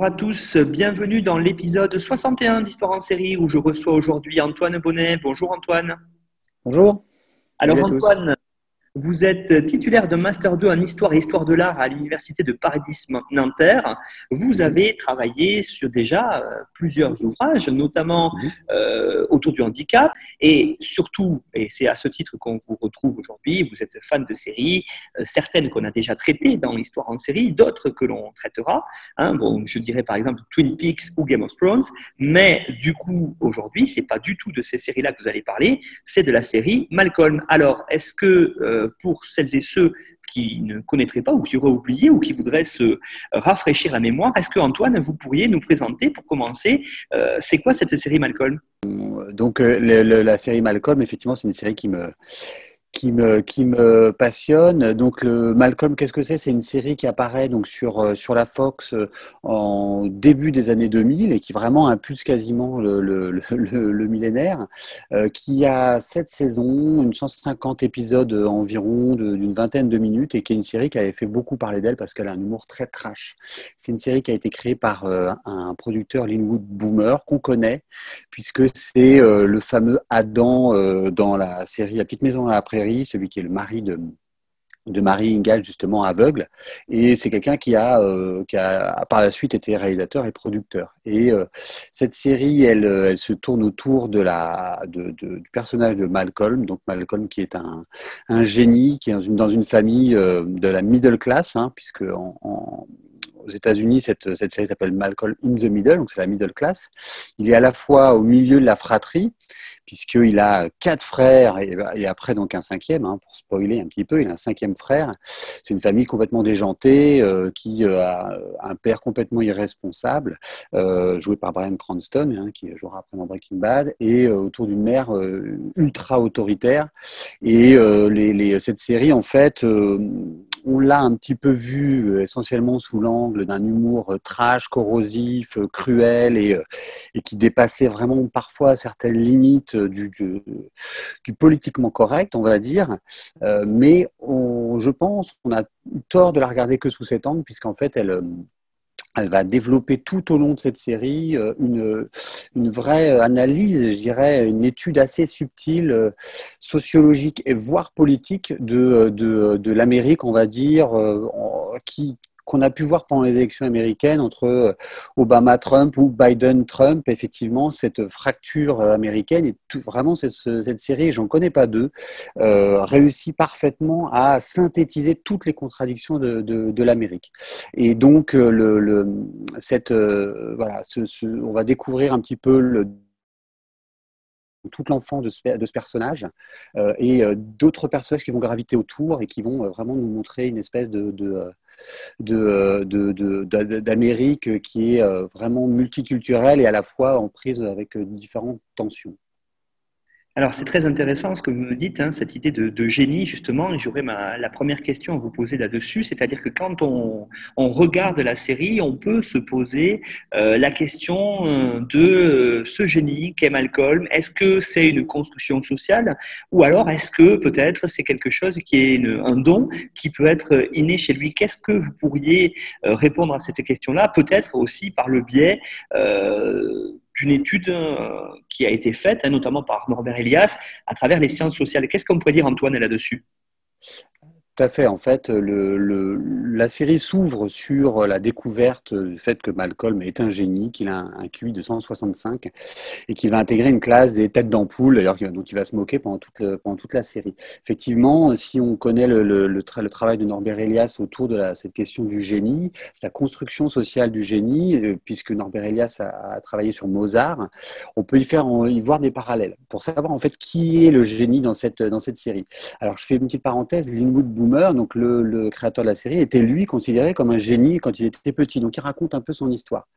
Bonjour à tous, bienvenue dans l'épisode 61 d'Histoire en série où je reçois aujourd'hui Antoine Bonnet. Bonjour Antoine. Bonjour. Alors Antoine, vous êtes titulaire d'un Master 2 en Histoire et Histoire de l'Art à l'Université de Paris-Nanterre. Vous avez travaillé sur déjà euh, plusieurs ouvrages, notamment euh, autour du handicap. Et surtout, et c'est à ce titre qu'on vous retrouve aujourd'hui, vous êtes fan de séries, euh, certaines qu'on a déjà traitées dans l'Histoire en série, d'autres que l'on traitera. Hein. bon, je dirais par exemple Twin Peaks ou Game of Thrones. Mais du coup, aujourd'hui, c'est pas du tout de ces séries-là que vous allez parler, c'est de la série Malcolm. Alors, est-ce que euh, pour celles et ceux qui ne connaîtraient pas ou qui auraient oublié ou qui voudraient se rafraîchir la mémoire, est-ce que Antoine, vous pourriez nous présenter pour commencer, euh, c'est quoi cette série Malcolm? Donc euh, la série Malcolm, effectivement, c'est une série qui me qui me, qui me passionne. Donc, le Malcolm, qu'est-ce que c'est? C'est une série qui apparaît donc sur, euh, sur la Fox euh, en début des années 2000 et qui vraiment impulse quasiment le, le, millénaire, euh, qui a sept saisons, une 150 épisodes environ d'une vingtaine de minutes et qui est une série qui avait fait beaucoup parler d'elle parce qu'elle a un humour très trash. C'est une série qui a été créée par un producteur, Linwood Boomer, qu'on connaît, puisque c'est le fameux Adam dans la série La Petite Maison à celui qui est le mari de, de Marie Ingalls, justement aveugle. Et c'est quelqu'un qui a, euh, qui a par la suite été réalisateur et producteur. Et euh, cette série, elle, elle, se tourne autour de la, de, du personnage de Malcolm. Donc Malcolm qui est un, un génie, qui est dans une, dans une famille euh, de la middle class, hein, puisque aux États-Unis, cette, cette, série s'appelle Malcolm in the Middle, donc c'est la middle class. Il est à la fois au milieu de la fratrie, puisqu'il a quatre frères et, après donc un cinquième, hein, pour spoiler un petit peu, il a un cinquième frère. C'est une famille complètement déjantée euh, qui euh, a un père complètement irresponsable, euh, joué par Brian Cranston, hein, qui jouera après dans Breaking Bad, et autour d'une mère ultra autoritaire. Et cette série, en fait, on l'a un petit peu vu essentiellement sous l'angle d'un humour trash, corrosif, cruel et qui dépassait vraiment parfois certaines limites du, politiquement correct, on va dire. Euh, mais je pense qu'on a tort de la regarder que sous cet angle, puisqu'en fait, elle, euh, elle va développer tout au long de cette série euh, une, une vraie analyse, je dirais, une étude assez subtile, sociologique et voire politique de, de, de l'Amérique, on va dire, qui, qu'on a pu voir pendant les élections américaines entre euh, Obama-Trump ou Biden-Trump, effectivement, cette fracture euh, américaine et tout, vraiment cette, cette série, j'en connais pas deux, euh, réussit parfaitement à synthétiser toutes les contradictions de, l'Amérique. Et donc, cette, on va découvrir un petit peu le toute l'enfance de ce, personnage et d'autres personnages qui vont graviter autour et qui vont vraiment nous montrer une espèce d'Amérique qui est euh, vraiment multiculturelle et à la fois en prise avec euh, différentes tensions. Alors c'est très intéressant ce que vous me dites, hein, cette idée de, génie justement, et j'aurais la première question à vous poser là-dessus, c'est-à-dire que quand on, regarde la série, on peut se poser euh, la question euh, de euh, ce génie qu'est Malcolm, est-ce que c'est une construction sociale ou alors est-ce que peut-être c'est quelque chose qui est un don qui peut être inné chez lui? Qu'est-ce que vous pourriez répondre à cette question-là Peut-être aussi par le biais d'une étude euh, qui a été faite, hein, notamment par Norbert Elias, à travers les sciences sociales. Qu'est-ce qu'on pourrait dire, Antoine, là-dessus? À fait. En fait, le, la série s'ouvre sur la découverte du fait que Malcolm est un génie, qu'il a un, QI de 165 et qu'il va intégrer une classe des têtes d'ampoule, d'ailleurs dont il va se moquer pendant toute, la série. Effectivement, si on connaît le, travail de Norbert Elias autour de cette question du génie, la construction sociale du génie, euh, puisque Norbert Elias a, travaillé sur Mozart, on peut y faire y voir des parallèles pour savoir en fait qui est le génie dans cette, série. Alors, je fais une petite parenthèse. Linwood Donc le, créateur de la série, était lui considéré comme un génie quand il était petit. Donc il raconte un peu son histoire.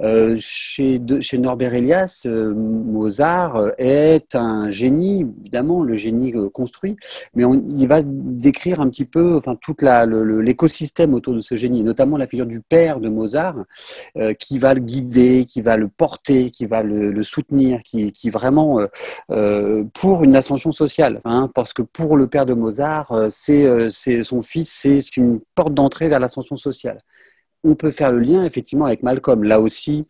Euh, chez, Norbert Elias, euh, Mozart est un génie, évidemment, le génie construit, mais il va décrire un petit peu enfin, tout l'écosystème autour de ce génie, notamment la figure du père de Mozart, qui va le guider, qui va le porter, qui va le, soutenir, qui, qui vraiment, pour une ascension sociale. Hein, parce que pour le père de Mozart, euh, euh, c'est son fils, c'est une porte d'entrée vers l'ascension sociale. On peut faire le lien effectivement avec Malcolm. Là aussi,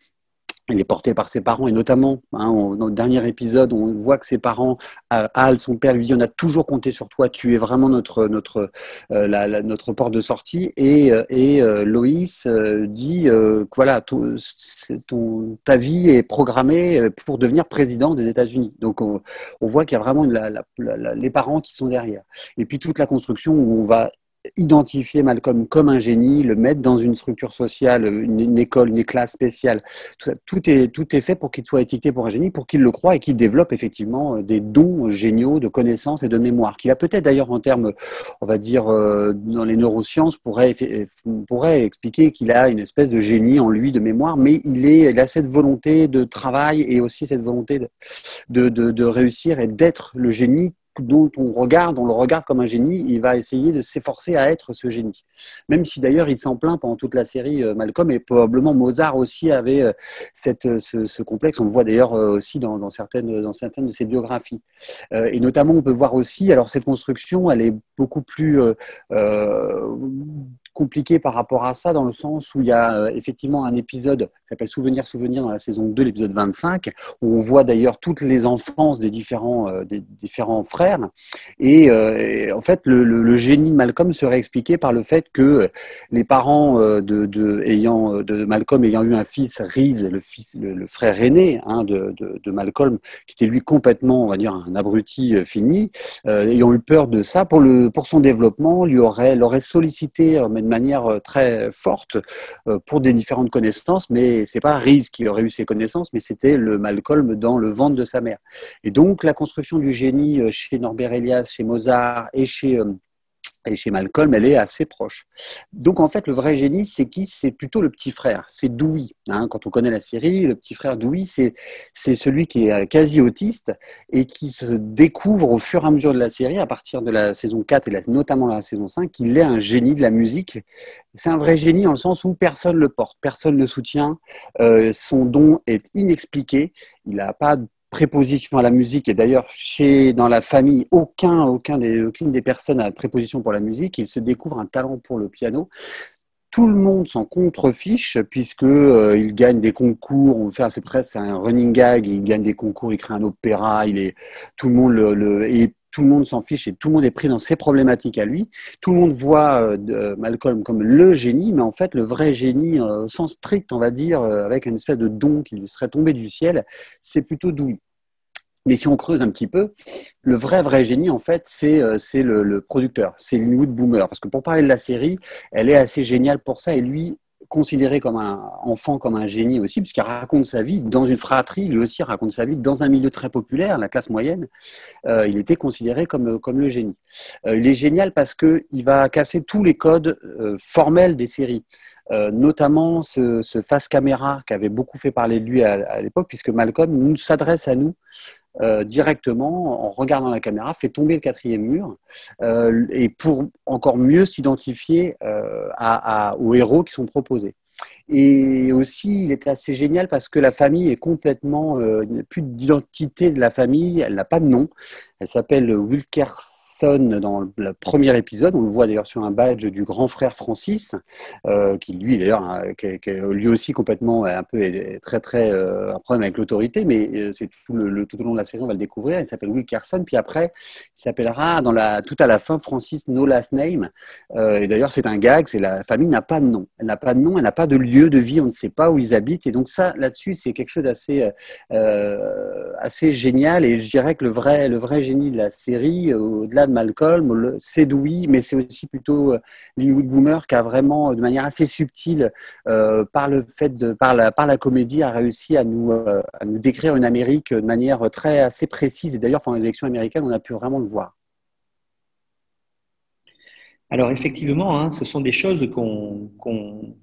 il est porté par ses parents et notamment hein, dans le dernier épisode on voit que ses parents euh, Al son père lui dit on a toujours compté sur toi tu es vraiment notre notre euh, la, notre porte de sortie. Et euh, et Loïs dit que voilà ton, ta vie est programmée pour devenir président des États-Unis. Donc on, on voit qu'il y a vraiment les parents qui sont derrière. Et puis toute la construction où on va identifier Malcolm comme un génie, le mettre dans une structure sociale, une, école, une classe spéciale. Tout, est, tout est fait pour qu'il soit étiqueté pour un génie, pour qu'il le croie et qu'il développe effectivement euh, des dons géniaux de connaissances et de mémoire, qu'il a peut-être d'ailleurs en termes, on va dire, euh, dans les neurosciences, pourrait, pourrait expliquer qu'il a une espèce de génie en lui de mémoire, mais il, est, a cette volonté de travail et aussi cette volonté de, de, de réussir et d'être le génie dont on regarde, on le regarde comme un génie, il va essayer de s'efforcer à être ce génie. Même si d'ailleurs il s'en plaint pendant toute la série euh, Malcolm et probablement Mozart aussi avait euh, cette, euh, ce, complexe. On le voit d'ailleurs aussi dans, certaines, dans certaines de ses biographies. et notamment, on peut voir aussi, alors cette construction, elle est beaucoup plus compliqué par rapport à ça, dans le sens où il y a euh, effectivement un épisode qui s'appelle Souvenir, Souvenir dans la saison 2, l'épisode 25, où on voit d'ailleurs toutes les enfances des différents, euh, des différents frères. Et, euh, en fait, le, génie de Malcolm serait expliqué par le fait que les parents de, ayant, de Malcolm ayant eu un fils, Reese, le, frère aîné hein, de, de, Malcolm, qui était lui complètement, on va dire, un abruti fini, ayant eu peur de ça, pour, le, pour son développement, lui aurait, l'aurait sollicité, manière euh, très forte euh, pour des différentes connaissances, mais c'est pas Reese qui aurait eu ces connaissances, mais c'était le Malcolm dans le ventre de sa mère. Et donc la construction du génie euh, chez Norbert Elias, chez Mozart et chez et chez Malcolm, elle est assez proche. Donc en fait, le vrai génie, c'est qui? C'est plutôt le petit frère, c'est Dewey. Hein. quand on connaît la série, le petit frère Dewey, c'est celui qui est quasi autiste et qui se découvre au fur et à mesure de la série, à partir de la saison 4 et notamment la saison 5, qu'il est un génie de la musique. C'est un vrai génie en le sens où personne le porte, personne le soutient, euh, son don est inexpliqué, il n'a pas préposition à la musique. Et d'ailleurs, chez dans la famille, aucun, aucun des, aucune des personnes a préposition pour la musique. Il se découvre un talent pour le piano. Tout le monde s'en contrefiche puisque euh, il gagne des concours. On fait c'est presque un running gag. Il gagne des concours, il crée un opéra. Il est tout le monde le, tout le monde s'en fiche et tout le monde est pris dans ses problématiques à lui. Tout le monde voit euh, Malcolm comme le génie, mais en fait, le vrai génie, euh, au sens strict, on va dire, euh, avec une espèce de don qui lui serait tombé du ciel, c'est plutôt Dewey. Mais si on creuse un petit peu, le vrai, vrai génie, en fait, c'est le, le producteur, c'est Linwood Boomer. Parce que pour parler de la série, elle est assez géniale pour ça. Et lui, considéré comme un enfant, comme un génie aussi, puisqu'il raconte sa vie dans une fratrie, lui aussi raconte sa vie dans un milieu très populaire, la classe moyenne. Euh, il était considéré comme, comme le génie. Euh, il est génial parce qu'il va casser tous les codes euh, formels des séries. notamment ce, ce, face caméra qui avait beaucoup fait parler de lui à, à l'époque, puisque Malcolm nous s'adresse à nous euh, directement, en regardant la caméra, fait tomber le quatrième mur, euh, et pour encore mieux s'identifier euh, à, aux héros qui sont proposés. Et aussi, il est assez génial parce que la famille est complètement, il n'y a plus d'identité de la famille, elle n'a pas de nom. Elle s'appelle Wilkers dans le premier épisode. On le voit d'ailleurs sur un badge du grand frère Francis, euh, qui lui d'ailleurs, qui, lui aussi complètement un peu très très euh, un problème avec l'autorité, mais euh, c'est tout, le, tout au long de la série on va le découvrir. Il s'appelle Will Carson, puis après il s'appellera dans la tout à la fin Francis No Last Name. et d'ailleurs c'est un gag, c'est la famille n'a pas de nom, elle n'a pas de nom, elle n'a pas de lieu de vie, on ne sait pas où ils habitent. Et donc ça là-dessus c'est quelque chose d'assez assez génial. Et je dirais que le vrai le vrai génie de la série, au-delà Malcolm, c'est Dewey, mais c'est aussi plutôt euh, Linwood Boomer qui a vraiment, de manière assez subtile, euh, par le fait de, par la, comédie, a réussi à nous, euh, à nous décrire une Amérique de manière très assez précise. Et d'ailleurs, pendant les élections américaines, on a pu vraiment le voir. Alors effectivement, hein, ce sont des choses qu'on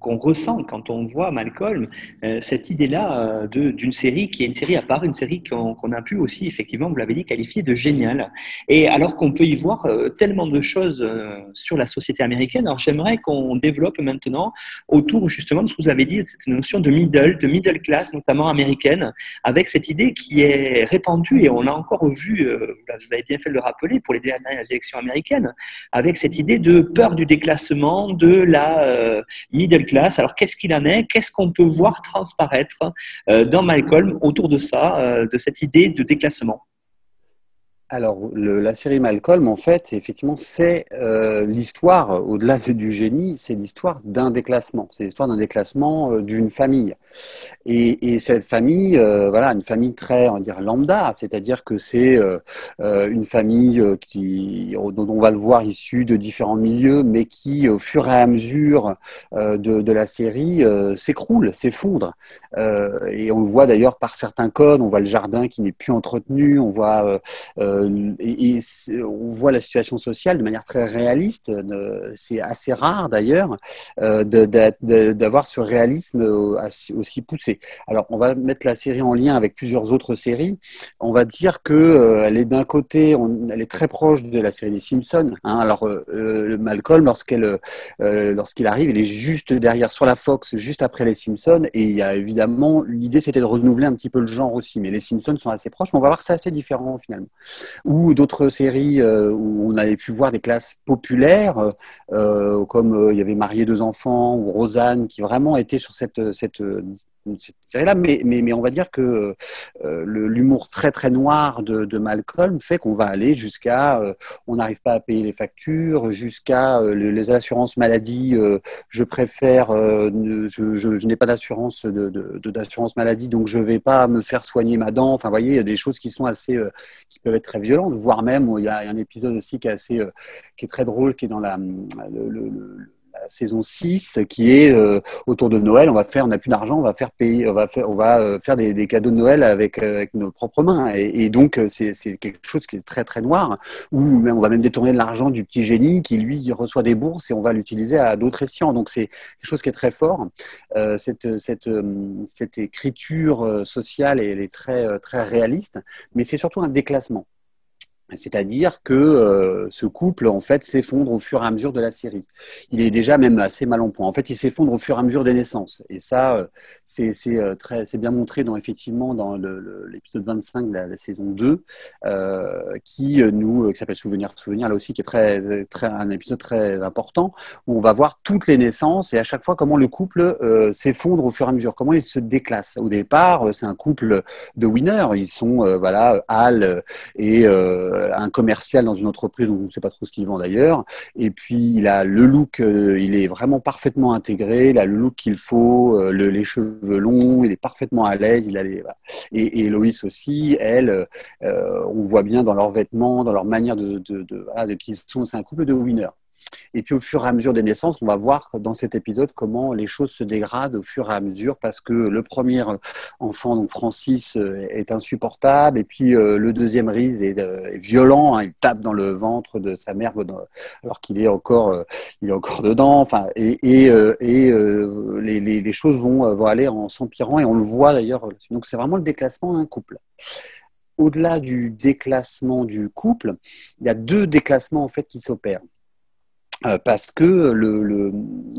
ressent quand on voit Malcolm, euh, cette idée-là euh, d'une série qui est une série à part, une série qu'on a pu aussi, effectivement, vous l'avez dit, qualifier de géniale. Et alors qu'on peut y voir euh, tellement de choses sur la société américaine, alors j'aimerais qu'on développe maintenant autour justement de ce que vous avez dit, cette notion de middle, de middle class, notamment américaine, avec cette idée qui est répandue, et on l'a encore vu, vous avez bien fait de le rappeler, pour les dernières élections américaines, avec cette idée de peur du déclassement de la euh, middle class. Alors, qu'est-ce qu'il en est? Qu'est-ce qu'on peut voir transparaître euh, dans Malcolm autour de ça, euh, de cette idée de déclassement? Alors, la série Malcolm, en fait, effectivement, c'est euh, l'histoire, au-delà du génie, c'est l'histoire d'un déclassement. C'est l'histoire d'un déclassement euh, d'une famille. Et, et, cette famille, euh, voilà, une famille très, on va dire, lambda, c'est-à-dire que c'est une famille qui, dont on va le voir, issue de différents milieux, mais qui, au fur et à mesure de, de la série, s'écroule, s'effondre. et on le voit d'ailleurs par certains codes. On voit le jardin qui n'est plus entretenu. On voit euh, et, on voit la situation sociale de manière très réaliste. C'est assez rare d'ailleurs euh, d'avoir ce réalisme aussi poussé. Alors, on va mettre la série en lien avec plusieurs autres séries. On va dire que euh, elle est d'un côté, elle est très proche de la série des Simpsons. Hein. Alors, Malcolm, lorsqu'il arrive, il est juste derrière sur la Fox, juste après les Simpsons. Et il y a évidemment l'idée, c'était de renouveler un petit peu le genre aussi. Mais les Simpsons sont assez proches. Mais on va voir que c'est assez différent finalement ou d'autres séries euh, où on avait pu voir des classes populaires, euh, comme il y avait Marié deux enfants ou Rosanne, qui vraiment étaient sur cette, cette là mais, mais, mais, on va dire que euh, l'humour très très noir de, Malcolm fait qu'on va aller jusqu'à euh, on n'arrive pas à payer les factures, jusqu'à euh, les assurances maladie, je préfère, je, je, n'ai pas d'assurance de, maladie, donc je vais pas me faire soigner ma dent. Enfin, vous voyez, il y a des choses qui sont assez, qui peuvent être très violentes, voire même, il y a, un épisode aussi qui est assez, qui est très drôle, qui est dans la, saison 6 qui est euh, autour de Noël. On va faire, on n'a plus d'argent, on va faire payer, on va faire, euh, des, cadeaux de Noël avec, euh, nos propres mains. Et, donc c'est quelque chose qui est très très noir. Où on va même détourner de l'argent du petit génie qui lui reçoit des bourses et on va l'utiliser à d'autres escients. Donc c'est quelque chose qui est très fort. cette écriture sociale elle est très très réaliste, mais c'est surtout un déclassement. C'est-à-dire que euh, ce couple, en fait, s'effondre au fur et à mesure de la série. Il est déjà même assez mal en point. En fait, il s'effondre au fur et à mesure des naissances. Et ça, euh, c'est euh, c'est bien montré dans effectivement dans l'épisode 25 de la, saison 2, qui nous, qui s'appelle Souvenir, Souvenir, là aussi, qui est très, un épisode très important, où on va voir toutes les naissances et à chaque fois comment le couple s'effondre au fur et à mesure, comment il se déclasse. Au départ, c'est un couple de winners. Ils sont, voilà, Al et un commercial dans une entreprise, dont on ne sait pas trop ce qu'il vend d'ailleurs. Et puis, il a le look, euh, il est vraiment parfaitement intégré, il a le look qu'il faut, euh, les cheveux longs, il est parfaitement à l'aise. Il a et, et Loïs aussi, elle, on voit bien dans leurs vêtements, dans leur manière de, voilà, de sont, c'est un couple de winners. Et puis au fur et à mesure des naissances, on va voir dans cet épisode comment les choses se dégradent au fur et à mesure parce que le premier enfant, donc Francis, euh, est insupportable et puis euh, le deuxième Riz est, euh, violent, hein. il tape dans le ventre de sa mère alors qu'il est encore, il est encore dedans. Enfin, et, les, choses vont, vont aller en s'empirant et on le voit d'ailleurs. Donc c'est vraiment le déclassement d'un couple au-delà du déclassement du couple, il y a deux déclassements en fait qui s'opèrent. Euh, parce que le, le,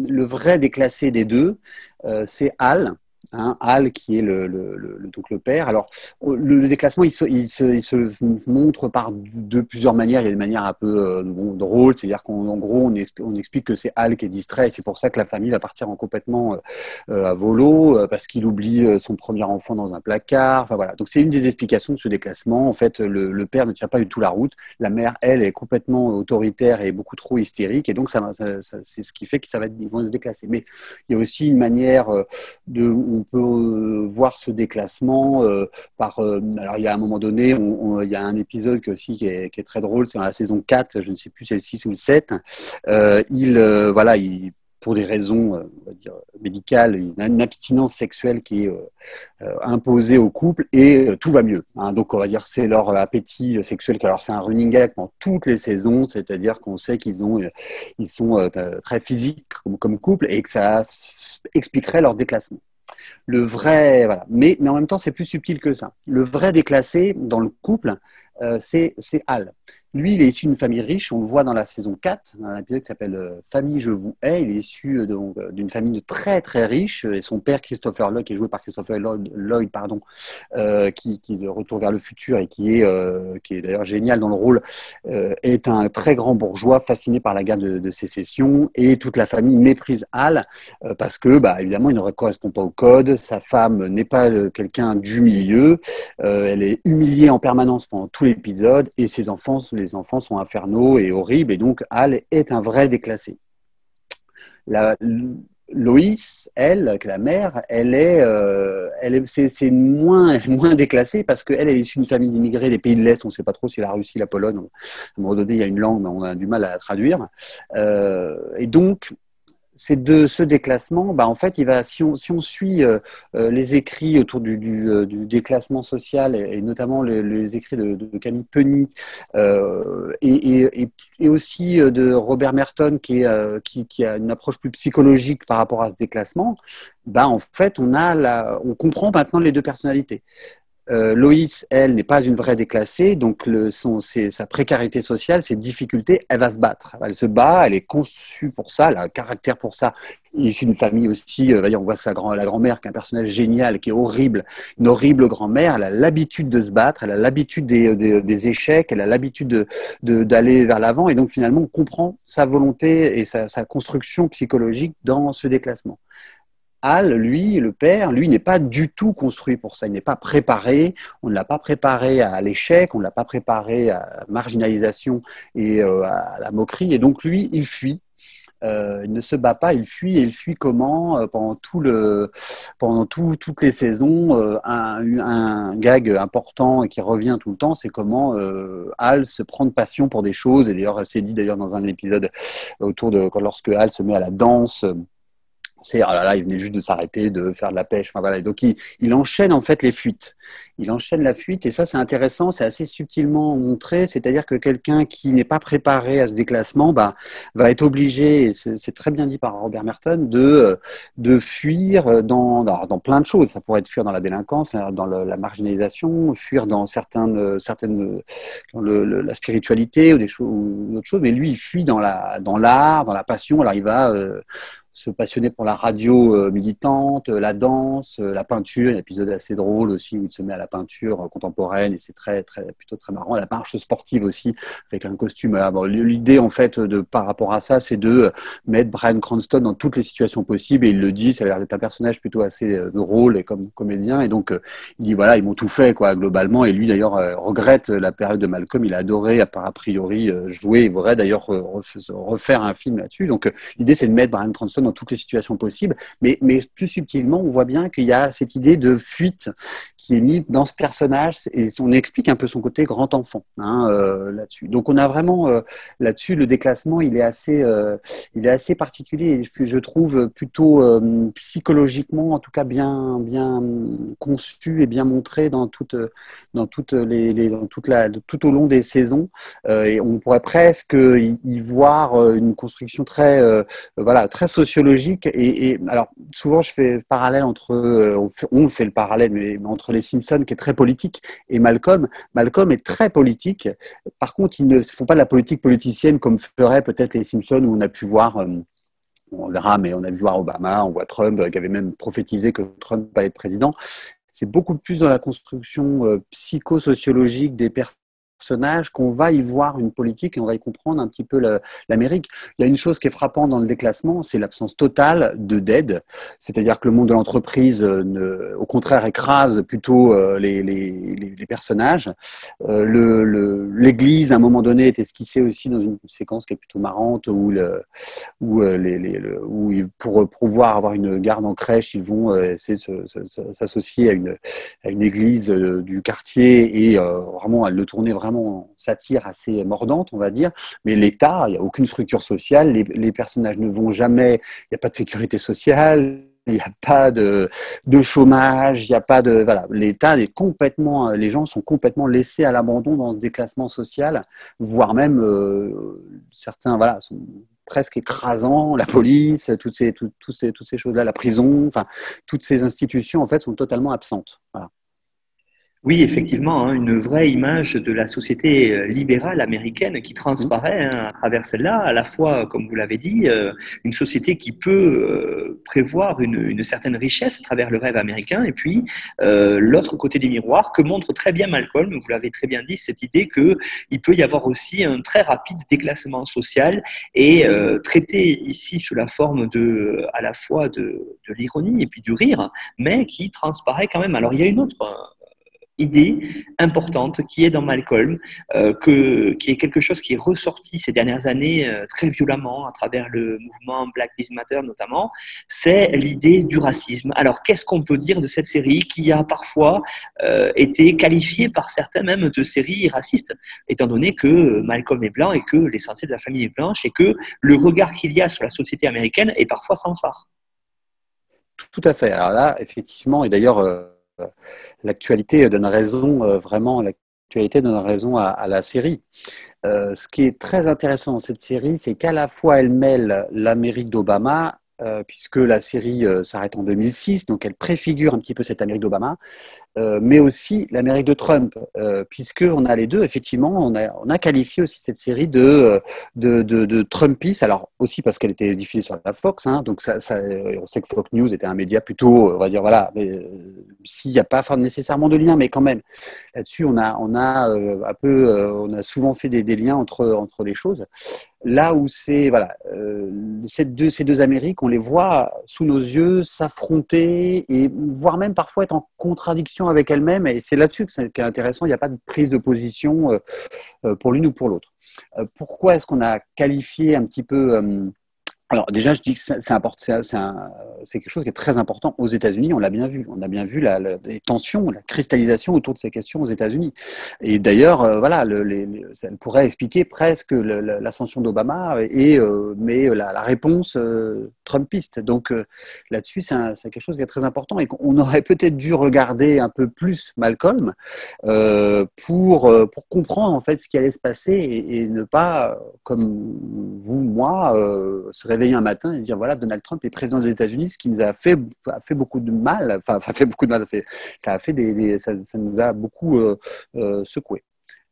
le, vrai déclassé des deux, euh, c'est Al, Hein, Al, qui est le, donc le père. Alors, le, déclassement, il se, montre par de plusieurs manières. Il y a une manière un peu euh, drôle, c'est-à-dire qu'en gros, on, explique que c'est Al qui est distrait, c'est pour ça que la famille va partir en complètement euh, euh à volo, euh, parce qu'il oublie son premier enfant dans un placard. Enfin voilà. Donc, c'est une des explications de ce déclassement. En fait, le, père ne tient pas du tout la route. La mère, elle, est complètement autoritaire et beaucoup trop hystérique, et donc c'est ce qui fait qu'ils vont se déclasser. Mais il y a aussi une manière de on peut euh, voir ce déclassement euh, par. Euh, alors, il y a un moment donné, il y a un épisode aussi, qui, est, très drôle, c'est dans la saison 4, je ne sais plus si c'est le 6 ou le 7. il, voilà, il, pour des raisons dire, médicale, une, abstinence sexuelle qui est imposée au couple et tout va mieux. Hein. Donc on va dire c'est leur appétit sexuel. Alors c'est un running gag dans toutes les saisons, c'est-à-dire qu'on sait qu'ils ont, ils sont très physiques comme couple et que ça expliquerait leur déclassement. Le vrai. Mais, mais en même temps, c'est plus subtil que ça. Le vrai déclassé dans le couple, c'est Al. Lui, il est issu d'une famille riche, on le voit dans la saison 4, un épisode qui s'appelle euh, Famille, je vous hais. Il est issu euh, d'une famille très très riche, et son père, Christopher Lloyd, qui est joué par Christopher Lloyd, pardon, qui, qui de Retour vers le futur et qui est, d'ailleurs génial dans le rôle, est un très grand bourgeois fasciné par la guerre de, sécession, et toute la famille méprise Al parce que, bah, évidemment, il ne correspond pas au code, sa femme n'est pas quelqu'un du milieu, elle est humiliée en permanence pendant tous les épisodes et ses enfants, les enfants sont infernaux et horribles, et donc Al est un vrai déclassé. La, Loïs, elle, la mère, elle est, euh, elle est, c'est, moins, moins déclassée parce qu'elle est issue d'une famille d'immigrés des pays de l'Est. On ne sait pas trop si la Russie, la Pologne. À un moment donné, il y a une langue, mais on a du mal à la traduire. Euh, et donc, c'est de ce déclassement, bah en fait, si on, suit euh, euh, les écrits autour du, euh, déclassement social et, notamment les, écrits de, Camille Penny et, aussi de Robert Merton qui, a une approche plus psychologique par rapport à ce déclassement, bah en fait, on on comprend maintenant les deux personnalités. Euh, Loïs, elle, n'est pas une vraie déclassée, donc le, sa précarité sociale, ses difficultés, elle va se battre. Elle se bat, elle est conçue pour ça, elle a un caractère pour ça. Issue d'une famille aussi, euh, on voit sa grand, la grand-mère qui est un personnage génial, qui est horrible, une horrible grand-mère. Elle a l'habitude de se battre, elle a l'habitude des, des, échecs, elle a l'habitude d'aller vers l'avant, et donc finalement on comprend sa volonté et sa construction psychologique dans ce déclassement. Al, lui, le père, lui n'est pas du tout construit pour ça. Il n'est pas préparé. On ne l'a pas préparé à l'échec, on ne l'a pas préparé à la marginalisation et euh, à la moquerie. Et donc lui, il fuit. Euh, il ne se bat pas, il fuit et il fuit comment euh, pendant tout le pendant toutes les saisons un, gag important et qui revient tout le temps c'est comment Al se prend de passion pour des choses et d'ailleurs c'est dit d'ailleurs dans un épisode autour de lorsque Al se met à la danse c'est oh là il venait juste de s'arrêter, de faire de la pêche. Enfin voilà. Donc il, il, enchaîne en fait les fuites. Il enchaîne la fuite et ça c'est intéressant, c'est assez subtilement montré. C'est-à-dire que quelqu'un qui n'est pas préparé à ce déclassement, bah, va être obligé. C'est très bien dit par Robert Merton de de fuir dans, dans, dans plein de choses. Ça pourrait être fuir dans la délinquance, dans le, la marginalisation, fuir dans certaines certaines dans le, la spiritualité ou des choses ou d'autres choses. Mais lui il fuit dans la dans l'art, dans la passion. Alors il va euh, se passionner pour la radio euh, militante, euh, la danse, euh, la peinture. Un épisode assez drôle aussi où il se met à la peinture contemporaine et c'est très, très, plutôt très marrant. La marche sportive aussi avec un costume. L'idée en fait de par rapport à ça, c'est de mettre Brian Cranston dans toutes les situations possibles et il le dit. Ça a l'air d'être un personnage plutôt assez drôle et comme comédien et donc il dit voilà ils m'ont tout fait quoi globalement et lui d'ailleurs regrette la période de Malcolm. Il a adoré a priori jouer. Il voudrait d'ailleurs refaire un film là-dessus. Donc l'idée c'est de mettre Brian Cranston toutes les situations possibles. Mais, mais plus subtilement, on voit bien qu'il y a cette idée de fuite qui est mise dans ce personnage et on explique un peu son côté grand enfant hein, euh, là-dessus. Donc on a vraiment euh, là-dessus le déclassement, il est assez, euh, il est assez particulier. Je trouve plutôt psychologiquement, en tout cas bien, bien conçu et bien montré dans toutes, dans toutes les, dans toute la, tout au long des saisons. et on pourrait presque y voir une construction très, voilà, très sociale sociologique. Et, alors, souvent, je fais parallèle entre, euh, on fait, le parallèle, mais entre les Simpsons, qui est très politique, et Malcolm. Malcolm est très politique. Par contre, ils ne font pas de la politique politicienne comme feraient peut-être les Simpsons, où on a pu voir. Euh, on verra, mais on a vu voir Obama, on voit Trump, qui avait même prophétisé que Trump allait être président. C'est beaucoup plus dans la construction euh, psychosociologique des personnes personnage qu'on va y voir une politique et on va y comprendre un petit peu l'Amérique. Il y a une chose qui est frappante dans le déclassement, c'est l'absence totale de d'aide. C'est-à-dire que le monde de l'entreprise, euh, au contraire, écrase plutôt euh, les, personnages. Euh, L'Église, à un moment donné, est esquissée aussi dans une séquence qui est plutôt marrante où pour pouvoir avoir une garde en crèche, ils vont essayer de s'associer à une, à une église du quartier et vraiment à le tourner vraiment vraiment satire assez mordante, on va dire. Mais l'État, il n'y a aucune structure sociale, les, personnages ne vont jamais, il n'y a pas de sécurité sociale, il n'y a pas de, chômage, il n'y a pas de voilà, l'État est complètement, les gens sont complètement laissés à l'abandon dans ce déclassement social, voire même euh, certains voilà sont presque écrasants, la police, toutes ces, ces, toutes ces choses-là, la prison, enfin toutes ces institutions en fait sont totalement absentes. Voilà. Oui, effectivement, hein, une vraie image de la société euh, libérale américaine qui transparaît hein, à travers celle-là, à la fois, comme vous l'avez dit, euh, une société qui peut euh, prévoir une, certaine richesse à travers le rêve américain, et puis l'autre côté des miroirs que montre très bien Malcolm, vous l'avez très bien dit, cette idée qu'il peut y avoir aussi un très rapide déclassement social et traité ici sous la forme de, à la fois de, de l'ironie et puis du rire, mais qui transparaît quand même. Alors il y a une autre idée importante qui est dans Malcolm, euh, que, qui est quelque chose qui est ressorti ces dernières années euh, très violemment à travers le mouvement Black Lives Matter notamment, c'est l'idée du racisme. Alors qu'est-ce qu'on peut dire de cette série qui a parfois euh, été qualifiée par certains même de série raciste, étant donné que Malcolm est blanc et que l'essentiel de la famille est blanche et que le regard qu'il y a sur la société américaine est parfois sans phare? Tout à fait. Alors là, effectivement, et d'ailleurs l'actualité donne raison, euh, vraiment, raison à, la série. Euh, ce qui est très intéressant dans cette série, c'est qu'à la fois elle mêle l'Amérique d'Obama euh, puisque la série s'arrête en 2006, donc elle préfigure un petit peu cette Amérique d'Obama, euh, mais aussi l'Amérique de Trump, euh, puisqu'on a les deux, effectivement, on a, on a qualifié aussi cette série de, euh, de, de, de alors aussi parce qu'elle était diffusée sur la Fox, hein, donc ça, on sait que Fox News était un média plutôt, on va dire, voilà, s'il n'y a pas nécessairement de lien, mais quand même, là-dessus, on a, on a un peu, on a souvent fait des, des, liens entre, entre les choses. Là où c'est, voilà, ces, deux, ces deux Amériques, on les voit sous nos yeux s'affronter et voire même parfois être en contradiction avec elle-même. Et c'est là-dessus que c'est intéressant. Il n'y a pas de prise de position euh, euh, pour l'une ou pour l'autre. Euh, pourquoi est-ce qu'on a qualifié un petit peu alors déjà, je dis que c'est quelque chose qui est très important aux États-Unis. On l'a bien vu, on a bien vu les tensions, la cristallisation autour de ces questions aux États-Unis. Et d'ailleurs, euh, voilà, ça pourrait expliquer presque l'ascension d'Obama et euh, mais la, la réponse euh, trumpiste. Donc là-dessus, c'est quelque chose qui est très important et qu'on aurait peut-être dû regarder un peu plus Malcolm pour comprendre en fait ce qui allait se passer et, et ne pas, comme vous, moi, se réveiller un matin et se dire voilà, Donald Trump est président des États-Unis, ce qui nous a fait, a fait beaucoup de mal, enfin, ça a fait beaucoup de mal, ça, a fait des, ça, nous a beaucoup euh, euh, secoué.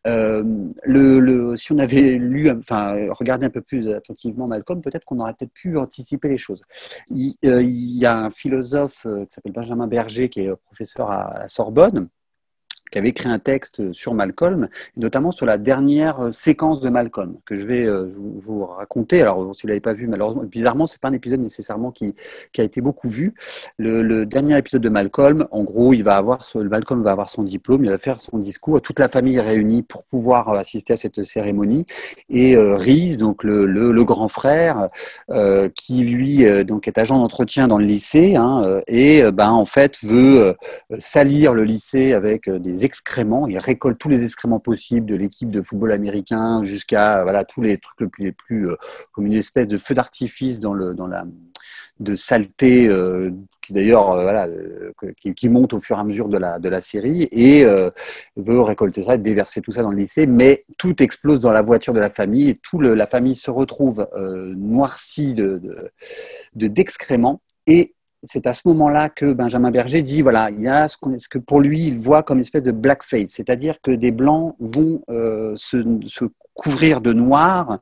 Euh, le, si on avait lu, enfin, regardé un peu plus attentivement Malcolm, peut-être qu'on aurait peut-être pu anticiper les choses. Il, y a un philosophe qui s'appelle Benjamin Berger, qui est professeur à Sorbonne, qui avait écrit un texte sur Malcolm, notamment sur la dernière séquence de Malcolm, que je vais euh, vous raconter. Alors, si vous ne l'avez pas vu, bizarrement, c'est pas un épisode nécessairement qui, a été beaucoup vu. Le, dernier épisode de Malcolm, en gros, il va avoir, Malcolm va avoir son diplôme, il va faire son discours, toute la famille est réunie pour pouvoir euh, assister à cette cérémonie. Et euh, Reese, donc le, grand frère, euh, qui lui donc est agent d'entretien dans le lycée, hein, et ben en fait veut salir le lycée avec des excréments. Il récolte tous les excréments possibles de l'équipe de football américain jusqu'à voilà tous les trucs les plus, les plus euh, comme une espèce de feu d'artifice dans le dans la de saleté euh, qui d'ailleurs euh, voilà qui, monte au fur et à mesure de la de la série et veut récolter ça et déverser tout ça dans le lycée mais tout explose dans la voiture de la famille et tout le, la famille se retrouve noircie de d'excréments et c'est à ce moment-là que Benjamin Berger dit voilà, il y a ce, que pour lui il voit comme une espèce de blackface, c'est-à-dire que des blancs vont euh, se, couvrir de noir,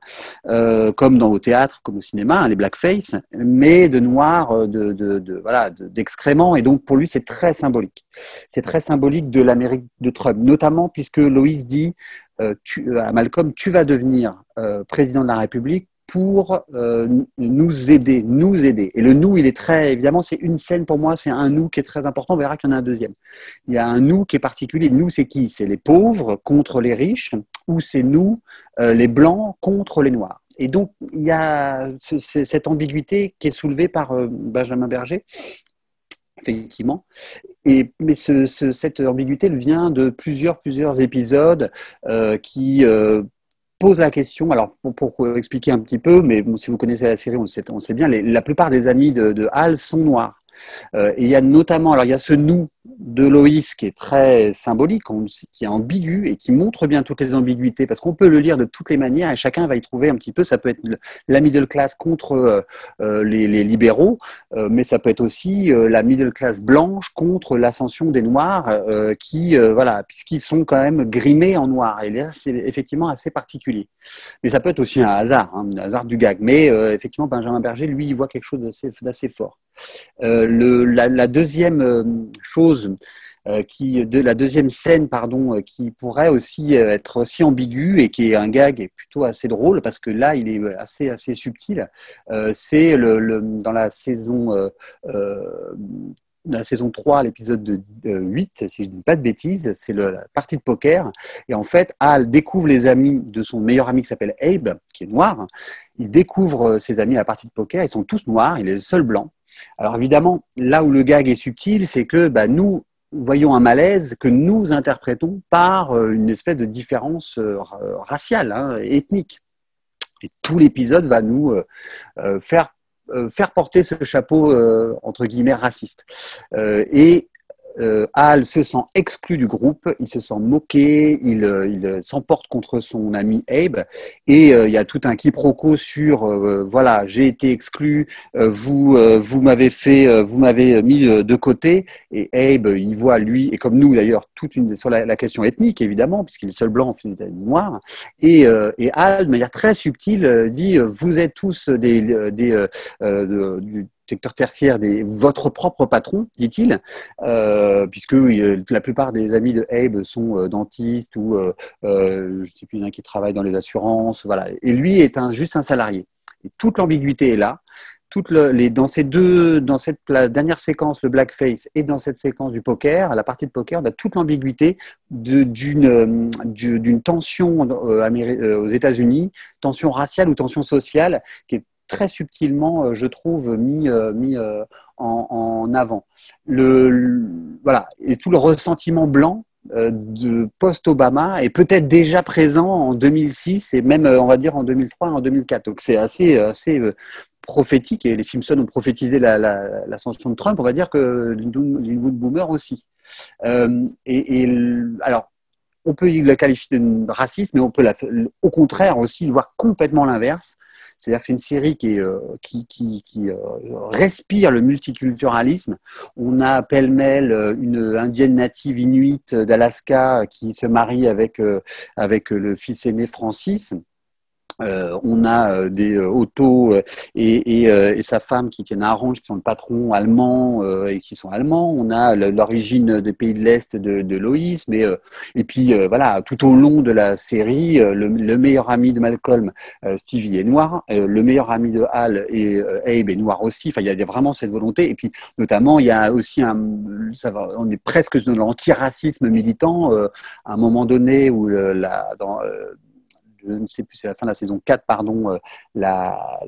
euh, comme dans au théâtre, comme au cinéma, hein, les blackface, mais de noir, euh, de, voilà, d'excréments. et donc pour lui c'est très symbolique. C'est très symbolique de l'Amérique de Trump, notamment puisque Loïs dit à Malcolm, tu vas devenir président de la République pour euh, nous aider, nous aider. Et le nous, il est très, évidemment, c'est une scène pour moi, c'est un nous qui est très important. On verra qu'il y en a un deuxième. Il y a un nous qui est particulier. Nous, c'est qui? C'est les pauvres contre les riches, ou c'est nous, euh, les blancs contre les noirs? Et donc, il y a cette ambiguïté qui est soulevée par euh, Benjamin Berger, effectivement. et, mais ce, cette ambiguïté vient de plusieurs, plusieurs épisodes qui posent la question. Alors, pour, expliquer un petit peu, mais si vous connaissez la série, on sait, on sait bien, la plupart des amis de, de Hal sont noirs. Euh, et il y a notamment, alors il y a ce nous de Loïs qui est très symbolique, qui est ambigu et qui montre bien toutes les ambiguïtés, parce qu'on peut le lire de toutes les manières et chacun va y trouver un petit peu. Ça peut être la middle class contre euh, euh, les, libéraux, mais ça peut être aussi la middle class blanche contre l'ascension des Noirs, qui, voilà, puisqu'ils sont quand même grimés en noir. Et là, c'est effectivement assez particulier. Mais ça peut être aussi un hasard, hein, un hasard du gag. Mais effectivement, Benjamin Berger, lui, il voit quelque chose d'assez fort. Le, la, deuxième chose euh, qui, la deuxième scène, pardon, euh, qui pourrait aussi euh, être aussi ambigu et qui est un gag plutôt assez drôle parce que là, il est assez assez subtil. c'est le, dans la saison la saison 3, l'épisode de, 8, si je ne dis pas de bêtises, c'est la partie de poker. Et en fait, Al découvre les amis de son meilleur ami qui s'appelle Abe, qui est noir. Il découvre ses amis à la partie de poker, ils sont tous noirs, il est le seul blanc. Alors évidemment, là où le gag est subtil, c'est que bah, nous voyons un malaise que nous interprétons par euh, une espèce de différence euh, raciale, hein, ethnique. Et tout l'épisode va nous euh, faire faire porter ce chapeau entre guillemets raciste. et euh, Al se sent exclu du groupe, il se sent moqué, il, euh, il s'emporte contre son ami Abe, et euh, il y a tout un quiproquo sur voilà, j'ai été exclu, vous vous m'avez fait, vous m'avez mis de côté, et Abe il voit lui et comme nous d'ailleurs toute une sur la, question ethnique évidemment puisqu'il est seul blanc, noir, et, et Al de manière très subtile dit vous êtes tous des, secteur tertiaire des votre propre patron, dit-il, euh, puisque la plupart des amis de Abe sont euh, dentistes ou euh, euh, je sais plus un qui travaille dans les assurances, voilà. Et lui est un, juste un salarié. Et toute l'ambiguïté est là. Toute les, dans ces deux, dans cette dernière séquence, le blackface, et dans cette séquence du poker, la partie de poker, on a toute l'ambiguïté d'une d'une tension aux États-Unis, tension raciale ou tension sociale, qui est très subtilement, euh, je trouve, mis, euh, mis euh, en, avant. Le, voilà. Et tout le ressentiment blanc de post-Obama est peut-être déjà présent en 2006 et même, on va dire, en 2003 et en 2004. Donc c'est assez, assez prophétique et les Simpsons ont prophétisé l'ascension de Trump. On va dire que Linwood Boomer aussi. et, alors, on peut le qualifier de raciste, mais on peut la, au contraire aussi voir complètement l'inverse. C'est-à-dire que c'est une série qui, euh, euh, respire le multiculturalisme. On a pêle-mêle euh, une indienne native inuite d'Alaska qui se marie avec le fils aîné Francis. Euh, on a euh, des euh, autos et, et, sa femme qui tiennent à Orange, qui sont le patron allemand et qui sont allemands. On a l'origine des pays de l'Est de, de Loïs, mais et puis voilà, tout au long de la série, le, meilleur ami de Malcolm, Stevie, est noir. le meilleur ami de Hal et Abe est noir aussi. Enfin, il y a vraiment cette volonté. Et puis, notamment, il y a aussi un, ça va, on est presque dans l'antiracisme militant. à un moment donné où dans, je ne sais plus, c'est la fin de la saison 4, pardon, euh, la,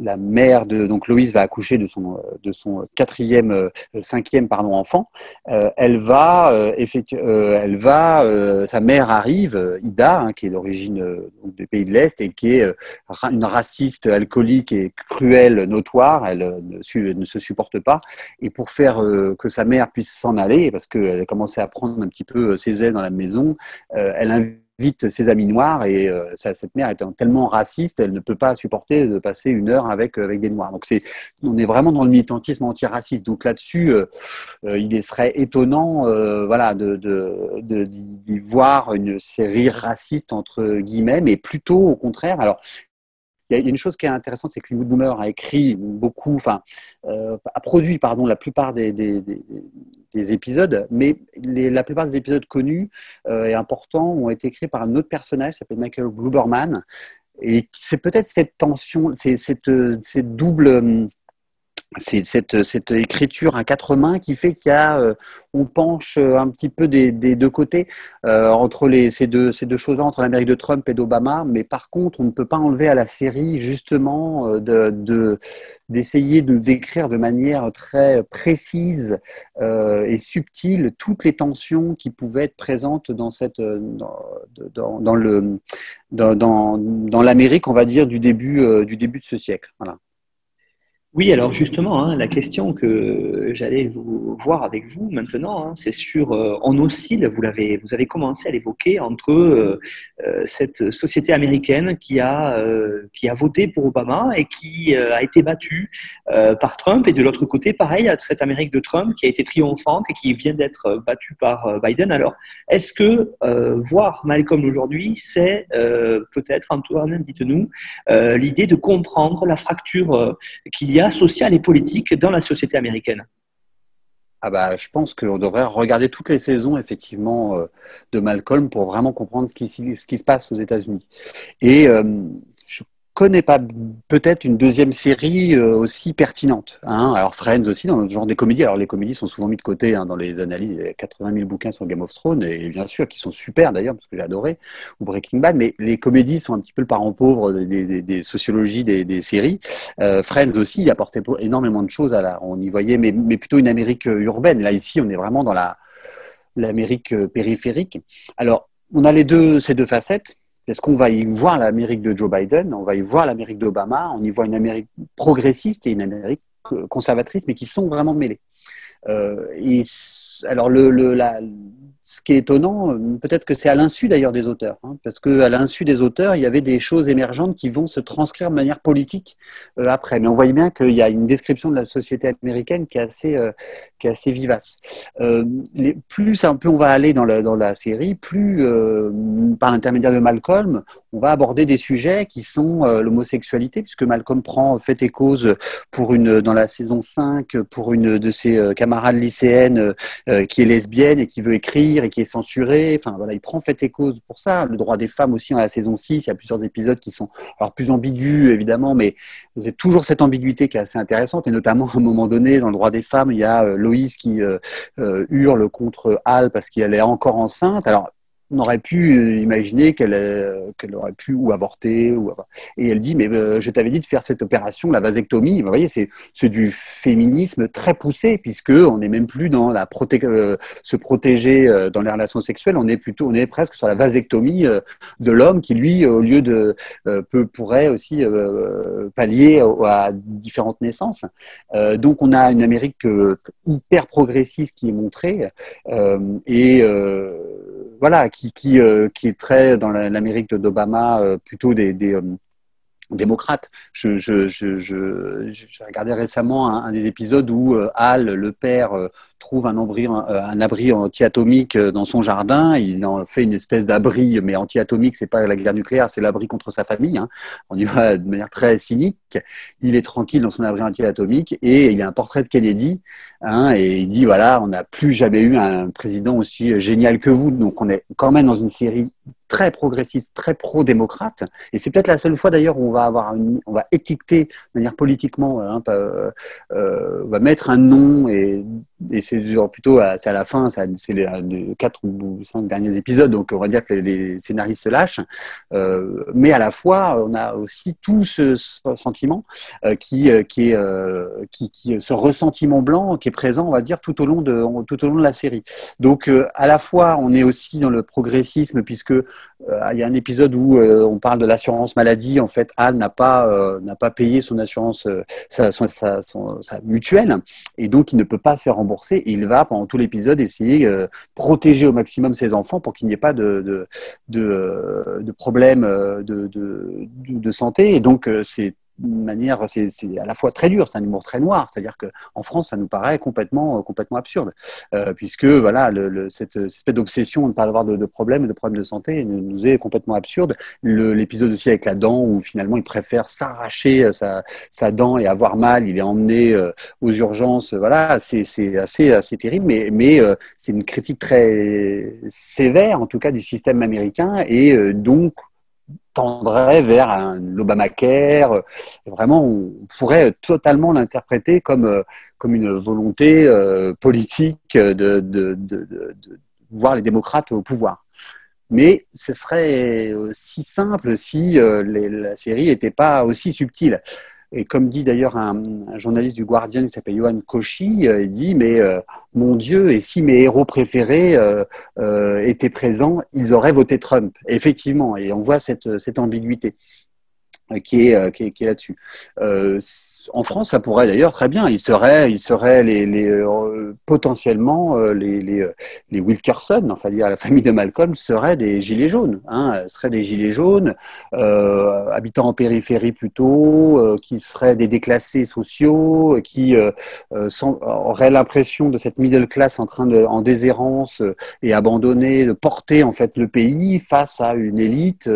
la mère de donc Loïs va accoucher de son de son quatrième, euh, cinquième pardon enfant. Euh, elle va elle va, sa mère arrive, Ida, hein, qui est d'origine des pays de l'Est et qui est une raciste, alcoolique et cruelle, notoire. Elle ne, ne se supporte pas. Et pour faire que sa mère puisse s'en aller, parce qu'elle commençait à prendre un petit peu ses aises dans la maison, elle invite vite ses amis noirs et euh, cette mère étant tellement raciste, elle ne peut pas supporter de passer une heure avec avec des noirs. Donc c'est on est vraiment dans le militantisme antiraciste. Donc là-dessus, euh, euh, il serait étonnant, voilà, de d'y voir une série raciste entre guillemets, mais plutôt au contraire. Il y a une chose qui est intéressante, c'est que Linwood Boomer a écrit beaucoup, enfin, euh, a produit, pardon, la plupart des, des, des, épisodes, mais la plupart des épisodes connus euh, et importants ont été écrits par un autre personnage, s'appelle Michael Bluberman. Et c'est peut-être cette tension, cette, cette double c'est cette, cette, écriture à quatre mains qui fait qu'il y a, euh, on penche un petit peu des, des deux côtés euh, entre les, ces deux, ces deux choses-là, entre l'Amérique de Trump et d'Obama. Mais par contre, on ne peut pas enlever à la série justement euh, de, de d'essayer de décrire de manière très précise euh, et subtile toutes les tensions qui pouvaient être présentes dans cette dans, le dans, dans, l'Amérique, on va dire du début euh, du début de ce siècle. Voilà. Oui, alors justement, hein, la question que j'allais vous voir avec vous maintenant, hein, c'est sur, euh, on oscille, vous l'avez, vous avez commencé à l'évoquer, entre euh, euh, cette société américaine qui a, euh, qui a voté pour Obama et qui a été battue par Trump, et de l'autre côté, pareil, cette Amérique de Trump qui a été triomphante et qui vient d'être battue par Biden. Alors, est-ce que voir Malcolm aujourd'hui, c'est peut-être, Antoine, dites-nous, l'idée de comprendre la fracture qu'il y a social et politique dans la société américaine ah bah, je pense qu'on devrait regarder toutes les saisons effectivement euh, de Malcolm pour vraiment comprendre ce qui, se passe aux États-Unis. Et euh, connais pas peut-être une deuxième série euh, aussi pertinente. Hein alors Friends aussi, dans le genre des comédies. Alors les comédies sont souvent mis de côté hein, dans les analyses. Il y a 80 000 bouquins sur Game of Thrones, et bien sûr, qui sont super d'ailleurs, parce que j'ai adoré, ou Breaking Bad, mais les comédies sont un petit peu le parent pauvre des, sociologies des, séries. Euh, Friends aussi, il apportait énormément de choses. À la, on y voyait, mais, mais plutôt une Amérique euh, urbaine. Là, ici, on est vraiment dans la l'Amérique périphérique. Alors, on a les deux, ces deux facettes. Est-ce qu'on va y voir l'Amérique de Joe Biden, on va y voir l'Amérique d'Obama, on y voit une Amérique progressiste et une Amérique conservatrice, mais qui sont vraiment mêlées. Euh, alors le, le, la, ce qui est étonnant, euh, peut-être que c'est à l'insu d'ailleurs des auteurs, hein, parce que à l'insu des auteurs, il y avait des choses émergentes qui vont se transcrire de manière politique euh, après. Mais on voit bien qu'il y a une description de la société américaine qui est assez, euh, qui est assez vivace. Plus un peu on va aller dans la, série, plus par l'intermédiaire de Malcolm, on va aborder des sujets qui sont l'homosexualité, puisque Malcolm prend fait et cause pour une dans la saison 5 pour une de ses camarades lycéennes qui est lesbienne et qui veut écrire et qui est censuré. Enfin, voilà, il prend fait et cause pour ça. Le droit des femmes aussi, dans la saison 6, il y a plusieurs épisodes qui sont alors plus ambigus, évidemment, mais c'est toujours cette ambiguïté qui est assez intéressante. Et notamment, à un moment donné, dans le droit des femmes, il y a euh, Loïs qui euh, euh, hurle contre Al parce qu'elle est encore enceinte. Alors, on aurait pu euh, imaginer qu'elle euh, qu'elle aurait pu ou avorter. Ou... Et elle dit, mais euh, je t'avais dit de faire cette opération, la vasectomie. Vous voyez, c'est du féminisme très poussé, puisque on n'est même plus dans la proté se protéger dans les relations sexuelles, on est plutôt, on est presque sur la vasectomie de l'homme qui, lui, au lieu de, peut, pourrait aussi pallier à différentes naissances. donc, on a une Amérique hyper progressiste qui est montrée. et voilà, qui, qui, euh, qui est très dans l'Amérique d'Obama, euh, plutôt des, des euh, démocrates. Je, je, je, je, récemment un, un, des épisodes où Al, le père, trouve un abri, un abri anti-atomique dans son jardin. Il en fait une espèce d'abri, mais anti-atomique, c'est pas la guerre nucléaire, c'est l'abri contre sa famille. Hein. On y va de manière très cynique. Il est tranquille dans son abri anti-atomique et il a un portrait de Kennedy. Hein, et il dit voilà, on n'a plus jamais eu un président aussi génial que vous. Donc on est quand même dans une série très progressiste, très pro-démocrate. Et c'est peut-être la seule fois d'ailleurs où on va avoir on va étiqueter de manière politiquement, hein, euh, euh, on va mettre un nom et, et c'est plutôt c'est à la fin, c'est les, les quatre ou cinq derniers épisodes, donc on va dire que les, scénaristes se lâchent. Euh, mais à la fois, on a aussi tout ce, sentiment euh, qui, euh, qui est qui, ce ressentiment blanc qui est présent, on va dire, tout au long de tout au long de la série. Donc à la fois, on est aussi dans le progressisme puisque il y a un épisode où on parle de l'assurance maladie. En fait, Anne n'a pas n'a pas payé son assurance, sa, sa, mutuelle, et donc il ne peut pas se faire rembourser. Il va pendant tout l'épisode essayer de protéger au maximum ses enfants pour qu'il n'y ait pas de de, de, de problème de, de, de santé. Et donc c'est manière, c'est à la fois très dur, c'est un humour très noir. C'est-à-dire qu'en France, ça nous paraît complètement, complètement absurde, euh, puisque voilà, le, cette, cette, espèce d'obsession de ne pas avoir de, de problèmes, de problèmes de santé, nous est complètement absurde. L'épisode aussi avec la dent, où finalement il préfère s'arracher euh, sa, sa, dent et avoir mal, il est emmené euh, aux urgences. Voilà, c'est assez, assez terrible, mais, mais euh, c'est une critique très sévère, en tout cas, du système américain, et euh, donc tendrait vers un Obamacare. Vraiment, on pourrait totalement l'interpréter comme, comme une volonté politique de, de, de, de, voir les démocrates au pouvoir. Mais ce serait si simple si la série n'était pas aussi subtile. Et comme dit d'ailleurs un, journaliste du Guardian qui s'appelle Johan Cauchy, euh, il dit Mais euh, mon Dieu, et si mes héros préférés euh, étaient présents, ils auraient voté Trump. effectivement, et on voit cette, ambiguïté qui est là-dessus en France, ça pourrait d'ailleurs très bien. Il serait, il serait les, les euh, potentiellement euh, les, les, euh, les, Wilkerson, enfin dire la famille de Malcolm, seraient des gilets jaunes. Hein, seraient des gilets jaunes, euh, habitant en périphérie plutôt, qui seraient des déclassés sociaux, qui sont, auraient l'impression de cette middle class en train de, en déshérence et abandonnée, de porter en fait le pays face à une élite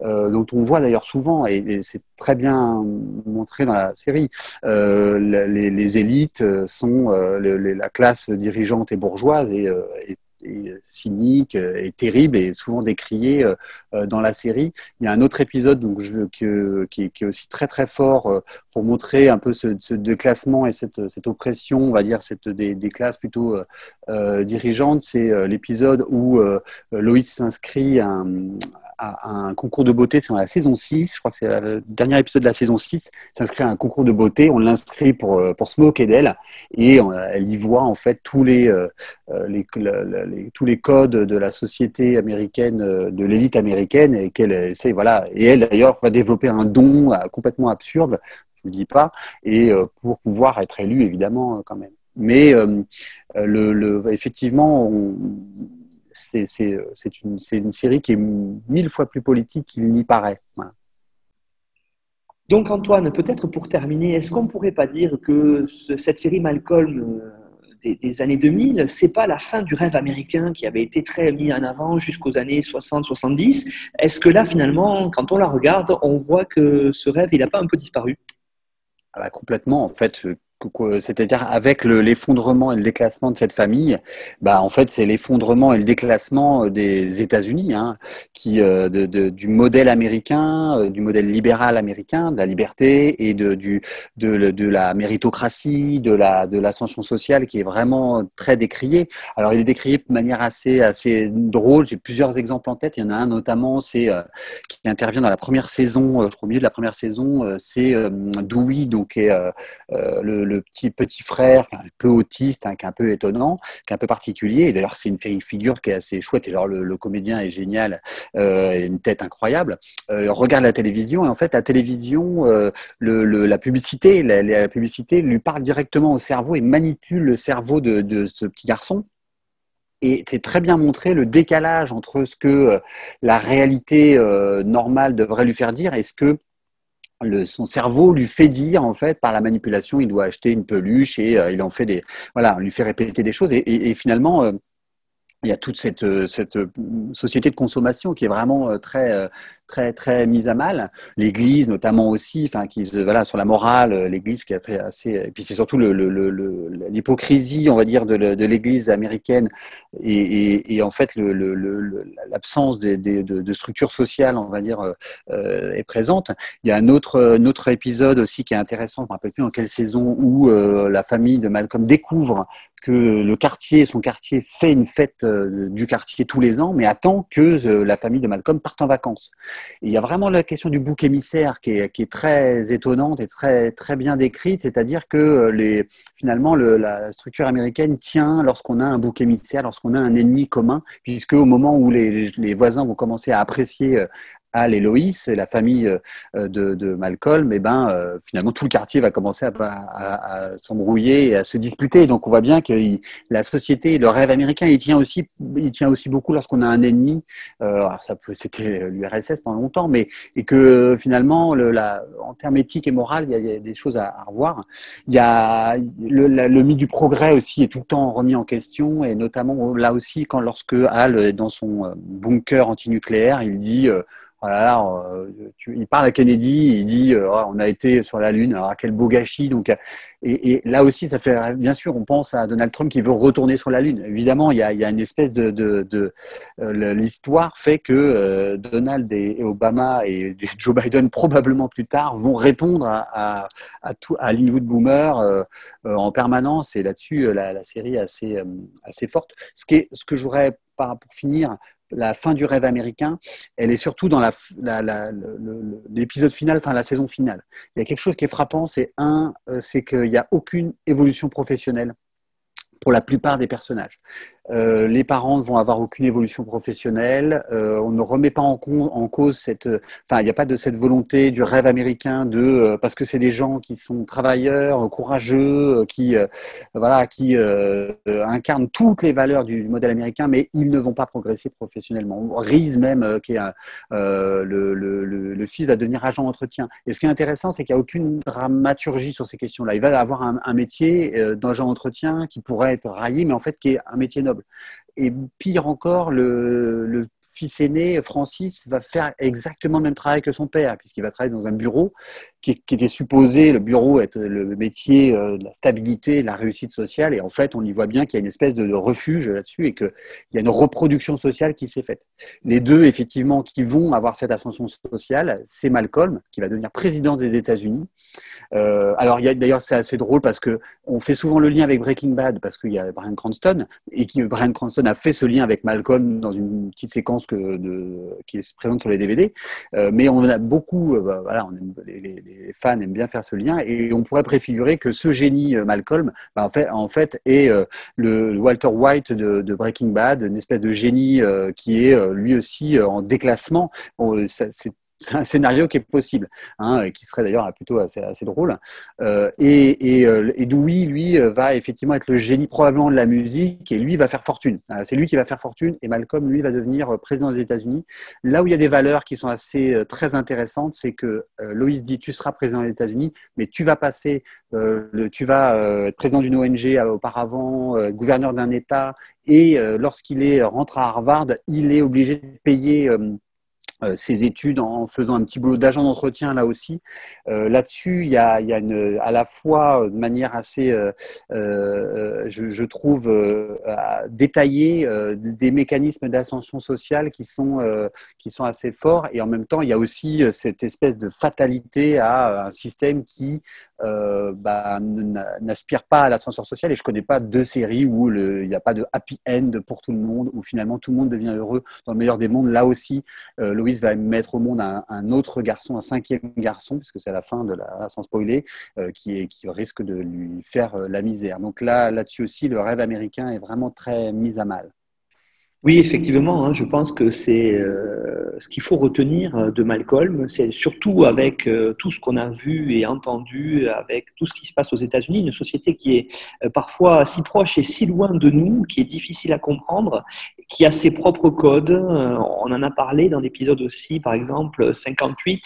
dont on voit d'ailleurs souvent, et, c'est très bien montré dans la série euh, les, les, élites sont euh, la classe dirigeante et bourgeoise et, euh, cynique et terrible et souvent décrié dans la série. Il y a un autre épisode donc, que, qui, est, aussi très très fort pour montrer un peu ce, déclassement et cette, oppression, on va dire, cette, des, classes plutôt euh, dirigeantes. C'est l'épisode où Loïs s'inscrit à, un concours de beauté, c'est dans la saison 6, je crois que c'est le dernier épisode de la saison 6, s'inscrit à un concours de beauté, on l'inscrit pour, euh, pour se moquer d'elle, et elle y voit en fait tous les, euh, euh, les, tous les codes de la société américaine, de l'élite américaine, et qu'elle essaye, voilà, et elle d'ailleurs va développer un don complètement absurde, je ne le dis pas, et pour pouvoir être élue évidemment quand même. Mais le, le, effectivement, on, c'est une, une, série qui est mille fois plus politique qu'il n'y paraît. Donc Antoine, peut-être pour terminer, est-ce qu'on ne pourrait pas dire que cette série Malcolm euh, des, années 2000, c'est pas la fin du rêve américain qui avait été très mis en avant jusqu'aux années 60-70 Est-ce que là, finalement, quand on la regarde, on voit que ce rêve, il n'a pas un peu disparu? Ah bah, Complètement. En fait, c'est-à-dire avec l'effondrement et le déclassement de cette famille, bah en fait c'est l'effondrement et le déclassement euh, des États-Unis, hein, qui euh, de, de, du modèle américain, euh, du modèle libéral américain, de la liberté et de du de, la méritocratie, de la de l'ascension sociale, qui est vraiment très décrié. Alors il est décrié de manière assez assez drôle. J'ai plusieurs exemples en tête. Il y en a un notamment, c'est qui intervient dans la première saison, je au milieu de la première saison, c'est Dewey, donc est, le le petit petit frère, un peu autiste, hein, un peu étonnant, qui un peu particulier. D'ailleurs, c'est une figure qui est assez chouette. Et alors, le, comédien est génial, euh, une tête incroyable. Euh, regarde la télévision et en fait, la télévision, euh, le, la publicité, la, publicité lui parle directement au cerveau et manipule le cerveau de, de ce petit garçon. Et c'est très bien montré le décalage entre ce que la réalité normale devrait lui faire dire et ce que le, son cerveau lui fait dire en fait par la manipulation il doit acheter une peluche et euh, il en fait des voilà lui fait répéter des choses. Et, et, et finalement euh, il y a toute cette, euh, cette société de consommation qui est vraiment très très très mise à mal. L'Église notamment aussi, enfin qui voilà sur la morale, l'Église qui a fait assez. Et puis c'est surtout l'hypocrisie, on va dire, de, l'Église américaine et, en fait l'absence de, structure sociale, on va dire, euh, est présente. Il y a un autre, autre épisode aussi qui est intéressant, je me rappelle plus dans quelle saison, où euh, la famille de Malcolm découvre que le quartier, son quartier fait une fête euh, du quartier tous les ans, mais attend que la famille de Malcolm parte en vacances. Il y a vraiment la question du bouc émissaire qui est, qui est très étonnante et très, très bien décrite, c'est-à-dire que euh, les, finalement le, la structure américaine tient lorsqu'on a un bouc émissaire, lorsqu'on a un ennemi commun, puisque au moment où les, les voisins vont commencer à apprécier euh, Al et Loïs et la famille euh, de, de Malcolm, et eh ben euh, finalement tout le quartier va commencer à, à, à s'embrouiller et à se disputer. Donc on voit bien que la société, le rêve américain, il tient aussi, il tient aussi beaucoup lorsqu'on a un ennemi. Euh, alors ça c'était l'URSS pendant longtemps, mais et que finalement, le, la, en termes éthiques et moraux, il y, a, il y a des choses à, à, revoir. Il y a le, le, mythe du progrès aussi est tout le temps remis en question et notamment là aussi quand lorsque Al est dans son bunker antinucléaire, il dit voilà, il parle à Kennedy, il dit oh, on a été sur la Lune, alors quel beau gâchis. Donc, et, là aussi, ça fait bien sûr, on pense à Donald Trump qui veut retourner sur la Lune. Évidemment, il y a, une espèce de, l'histoire fait que Donald et, Obama et Joe Biden probablement plus tard vont répondre à, à, à boomer en permanence. Et là-dessus, la, série est assez assez forte. Ce qui est, ce que je voudrais pour finir, la fin du rêve américain, elle est surtout dans l'épisode final, enfin la saison finale. Il y a quelque chose qui est frappant, c'est un, euh, c'est qu'il n'y a aucune évolution professionnelle pour la plupart des personnages. Euh, les parents ne vont avoir aucune évolution professionnelle. Euh, on ne remet pas en, cause cette, enfin, il n'y a pas de cette volonté du rêve américain de, euh, parce que c'est des gens qui sont travailleurs, courageux, qui, voilà, qui incarnent toutes les valeurs du, modèle américain, mais ils ne vont pas progresser professionnellement. Reese même, qui est le, fils, va devenir agent d'entretien. Et ce qui est intéressant, c'est qu'il n'y a aucune dramaturgie sur ces questions-là. Il va avoir un, un métier d'agent d'entretien qui pourrait être raillé, mais en fait qui est un métier Et pire encore, le, fils aîné, Francis, va faire exactement le même travail que son père, puisqu'il va travailler dans un bureau qui, était supposé, le bureau, être le métier euh, de la stabilité, de la réussite sociale. Et en fait, on y voit bien qu'il y a une espèce de, refuge là-dessus et qu'il y a une reproduction sociale qui s'est faite. Les deux, effectivement, qui vont avoir cette ascension sociale, c'est Malcolm, qui va devenir président des États-Unis. Euh, alors, d'ailleurs, c'est assez drôle parce que on fait souvent le lien avec Breaking Bad parce qu'il y a Brian Cranston et qui Brian Cranston a fait ce lien avec Malcolm dans une petite séquence qui est présente sur les DVD. Euh, mais on a beaucoup, euh, bah, voilà, les, fans aiment bien faire ce lien et on pourrait préfigurer que ce génie euh, Malcolm, bah, en fait, en fait, est le Walter White de, de, Breaking Bad, une espèce de génie qui est lui aussi en déclassement. c'est c'est un scénario qui est possible, hein, qui serait d'ailleurs plutôt assez, assez drôle. Euh, et, et, euh, et Dewey, lui, euh, va effectivement être le génie probablement de la musique, et lui va faire fortune. C'est lui qui va faire fortune, et Malcolm, lui, va devenir président des États-Unis. Là où il y a des valeurs qui sont assez très intéressantes, c'est que Loïs dit tu seras président des États-Unis, mais tu vas passer, le, tu vas être président d'une ONG auparavant, gouverneur d'un État, et lorsqu'il est rentre à Harvard, il est obligé de payer ses études en faisant un petit boulot d'agent d'entretien là aussi. Euh, là-dessus, il y a, à la fois de manière assez, euh, euh je, je, trouve, euh, détaillée des mécanismes d'ascension sociale qui sont, qui sont assez forts et en même temps, il y a aussi cette espèce de fatalité à un système qui euh, bah, n'aspire pas à l'ascenseur social et je connais pas deux séries où il n'y a pas de happy end pour tout le monde, où finalement tout le monde devient heureux dans le meilleur des mondes. Là aussi, euh, Loïs va mettre au monde un, autre garçon, un cinquième garçon, puisque c'est la fin de la, sans spoiler, euh, qui, qui risque de lui faire la misère. Donc là, là-dessus aussi, le rêve américain est vraiment très mis à mal. Oui, effectivement, hein, je pense que c'est euh, ce qu'il faut retenir euh, de Malcolm, c'est surtout avec euh, tout ce qu'on a vu et entendu, avec tout ce qui se passe aux États-Unis, une société qui est parfois si proche et si loin de nous, qui est difficile à comprendre, qui a ses propres codes. on en a parlé dans l'épisode aussi, par exemple 58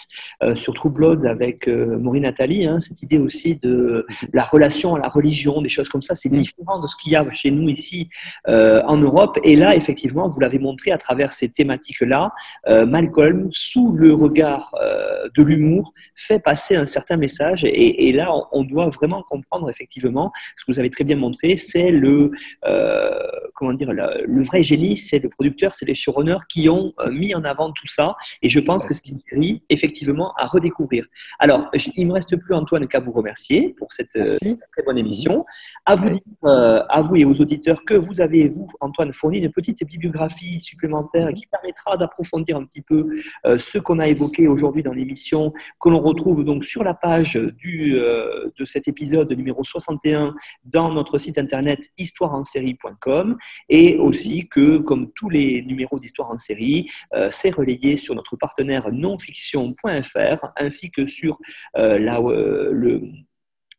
sur True Blood avec Maureen Nathalie, hein, cette idée aussi de la relation à la religion, des choses comme ça, c'est différent de ce qu'il y a chez nous ici en Europe. Et là, effectivement vous l'avez montré à travers ces thématiques-là, euh, Malcolm, sous le regard euh, de l'humour, fait passer un certain message. Et, là, on, doit vraiment comprendre effectivement ce que vous avez très bien montré, c'est le euh, comment dire le, vrai génie, c'est le producteur, c'est les showrunners qui ont mis en avant tout ça. Et je pense que c'est une série effectivement à redécouvrir. Alors, il me reste plus Antoine qu'à vous remercier pour cette très bonne émission. À vous, dire, à vous et aux auditeurs que vous avez vous Antoine fourni une petite bibliographie supplémentaire qui permettra d'approfondir un petit peu euh, ce qu'on a évoqué aujourd'hui dans l'émission, que l'on retrouve donc sur la page du, euh, de cet épisode numéro 61 dans notre site internet histoireensérie.com et aussi que, comme tous les numéros d'Histoire en série, euh, c'est relayé sur notre partenaire nonfiction.fr ainsi que sur la, le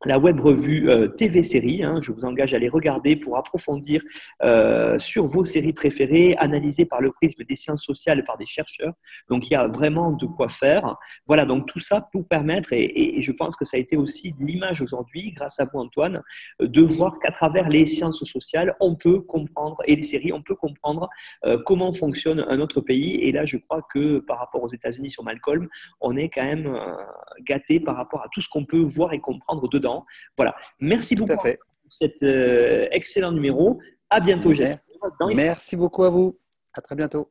la web revue euh, TV Série. Hein. je vous engage à les regarder pour approfondir euh, sur vos séries préférées, analysées par le prisme des sciences sociales par des chercheurs. Donc il y a vraiment de quoi faire. Voilà, donc tout ça pour permettre, et, je pense que ça a été aussi l'image aujourd'hui, grâce à vous Antoine, de voir qu'à travers les sciences sociales, on peut comprendre, et les séries, on peut comprendre euh, comment fonctionne un autre pays. Et là, je crois que par rapport aux États-Unis sur Malcolm, on est quand même gâté par rapport à tout ce qu'on peut voir et comprendre dedans. Voilà. Merci beaucoup pour cet euh, excellent numéro. À bientôt, j'espère. Merci beaucoup à vous. À très bientôt.